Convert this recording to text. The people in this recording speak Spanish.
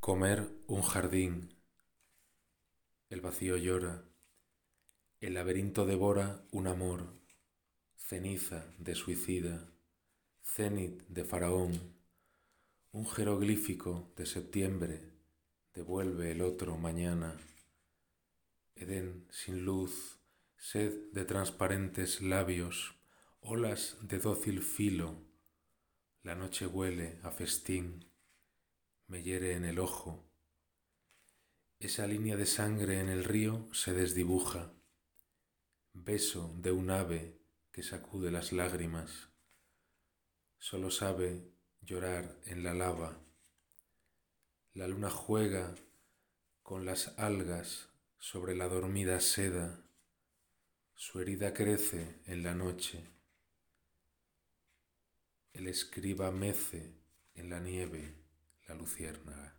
Comer un jardín. El vacío llora. El laberinto devora un amor. Ceniza de suicida. Cenit de faraón. Un jeroglífico de septiembre devuelve el otro mañana. Edén sin luz, sed de transparentes labios, olas de dócil filo. La noche huele a festín me hiere en el ojo. Esa línea de sangre en el río se desdibuja. Beso de un ave que sacude las lágrimas. Solo sabe llorar en la lava. La luna juega con las algas sobre la dormida seda. Su herida crece en la noche. El escriba mece en la nieve la luciérnaga.